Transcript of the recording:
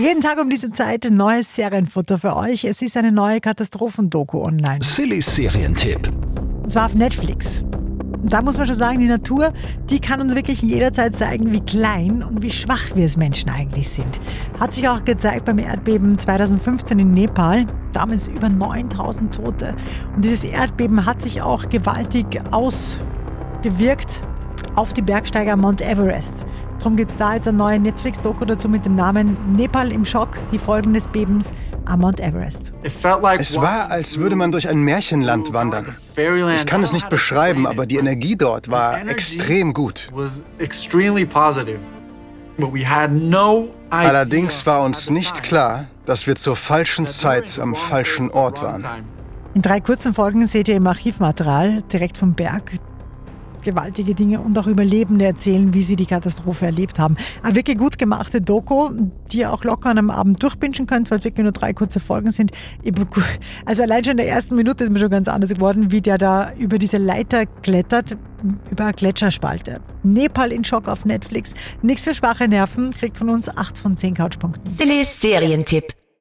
Jeden Tag um diese Zeit ein neues Serienfutter für euch. Es ist eine neue Katastrophendoku online. Sillys Serientipp. Und zwar auf Netflix. Da muss man schon sagen, die Natur, die kann uns wirklich jederzeit zeigen, wie klein und wie schwach wir als Menschen eigentlich sind. Hat sich auch gezeigt beim Erdbeben 2015 in Nepal. Damals über 9000 Tote. Und dieses Erdbeben hat sich auch gewaltig ausgewirkt auf die Bergsteiger Mount Everest. Darum gibt es da jetzt eine neue Netflix-Doku dazu mit dem Namen Nepal im Schock, die Folgen des Bebens am Mount Everest. Es war, als würde man durch ein Märchenland wandern. Ich kann es nicht beschreiben, aber die Energie dort war extrem gut. Allerdings war uns nicht klar, dass wir zur falschen Zeit am falschen Ort waren. In drei kurzen Folgen seht ihr im Archivmaterial direkt vom Berg gewaltige Dinge und auch Überlebende erzählen, wie sie die Katastrophe erlebt haben. Eine wirklich gut gemachte Doku, die ihr auch locker an einem Abend durchbingen könnt, weil es wirklich nur drei kurze Folgen sind. Also allein schon in der ersten Minute ist mir schon ganz anders geworden, wie der da über diese Leiter klettert, über eine Gletscherspalte. Nepal in Schock auf Netflix. Nichts für schwache Nerven, kriegt von uns 8 von 10 Couchpunkten. Silly's Serientipp.